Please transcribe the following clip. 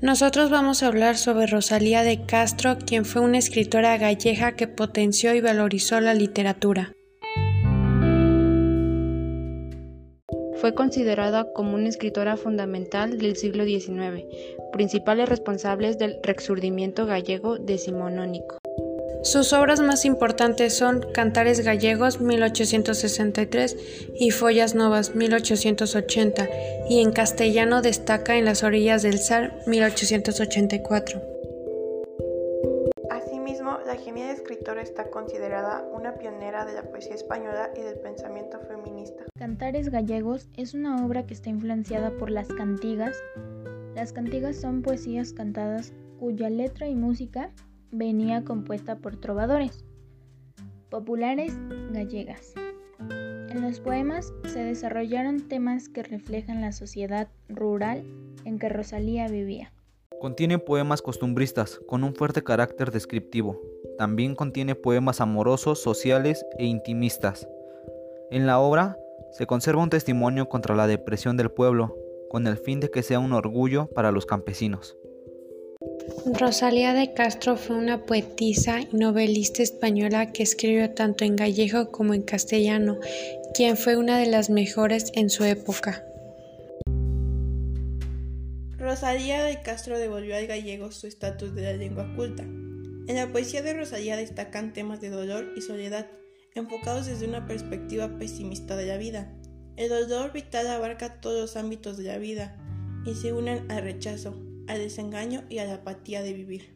Nosotros vamos a hablar sobre Rosalía de Castro, quien fue una escritora gallega que potenció y valorizó la literatura. Fue considerada como una escritora fundamental del siglo XIX, principales responsables del rexurdimiento gallego decimonónico. Sus obras más importantes son Cantares Gallegos 1863 y Follas Novas 1880 y en castellano destaca En las orillas del Sar 1884. Asimismo, la genial escritora está considerada una pionera de la poesía española y del pensamiento feminista. Cantares Gallegos es una obra que está influenciada por las cantigas. Las cantigas son poesías cantadas cuya letra y música venía compuesta por trovadores populares gallegas. En los poemas se desarrollaron temas que reflejan la sociedad rural en que Rosalía vivía. Contiene poemas costumbristas con un fuerte carácter descriptivo. También contiene poemas amorosos, sociales e intimistas. En la obra se conserva un testimonio contra la depresión del pueblo, con el fin de que sea un orgullo para los campesinos. Rosalía de Castro fue una poetisa y novelista española que escribió tanto en gallego como en castellano, quien fue una de las mejores en su época. Rosalía de Castro devolvió al gallego su estatus de la lengua culta. En la poesía de Rosalía destacan temas de dolor y soledad, enfocados desde una perspectiva pesimista de la vida. El dolor vital abarca todos los ámbitos de la vida y se unen al rechazo, al desengaño y a la apatía de vivir.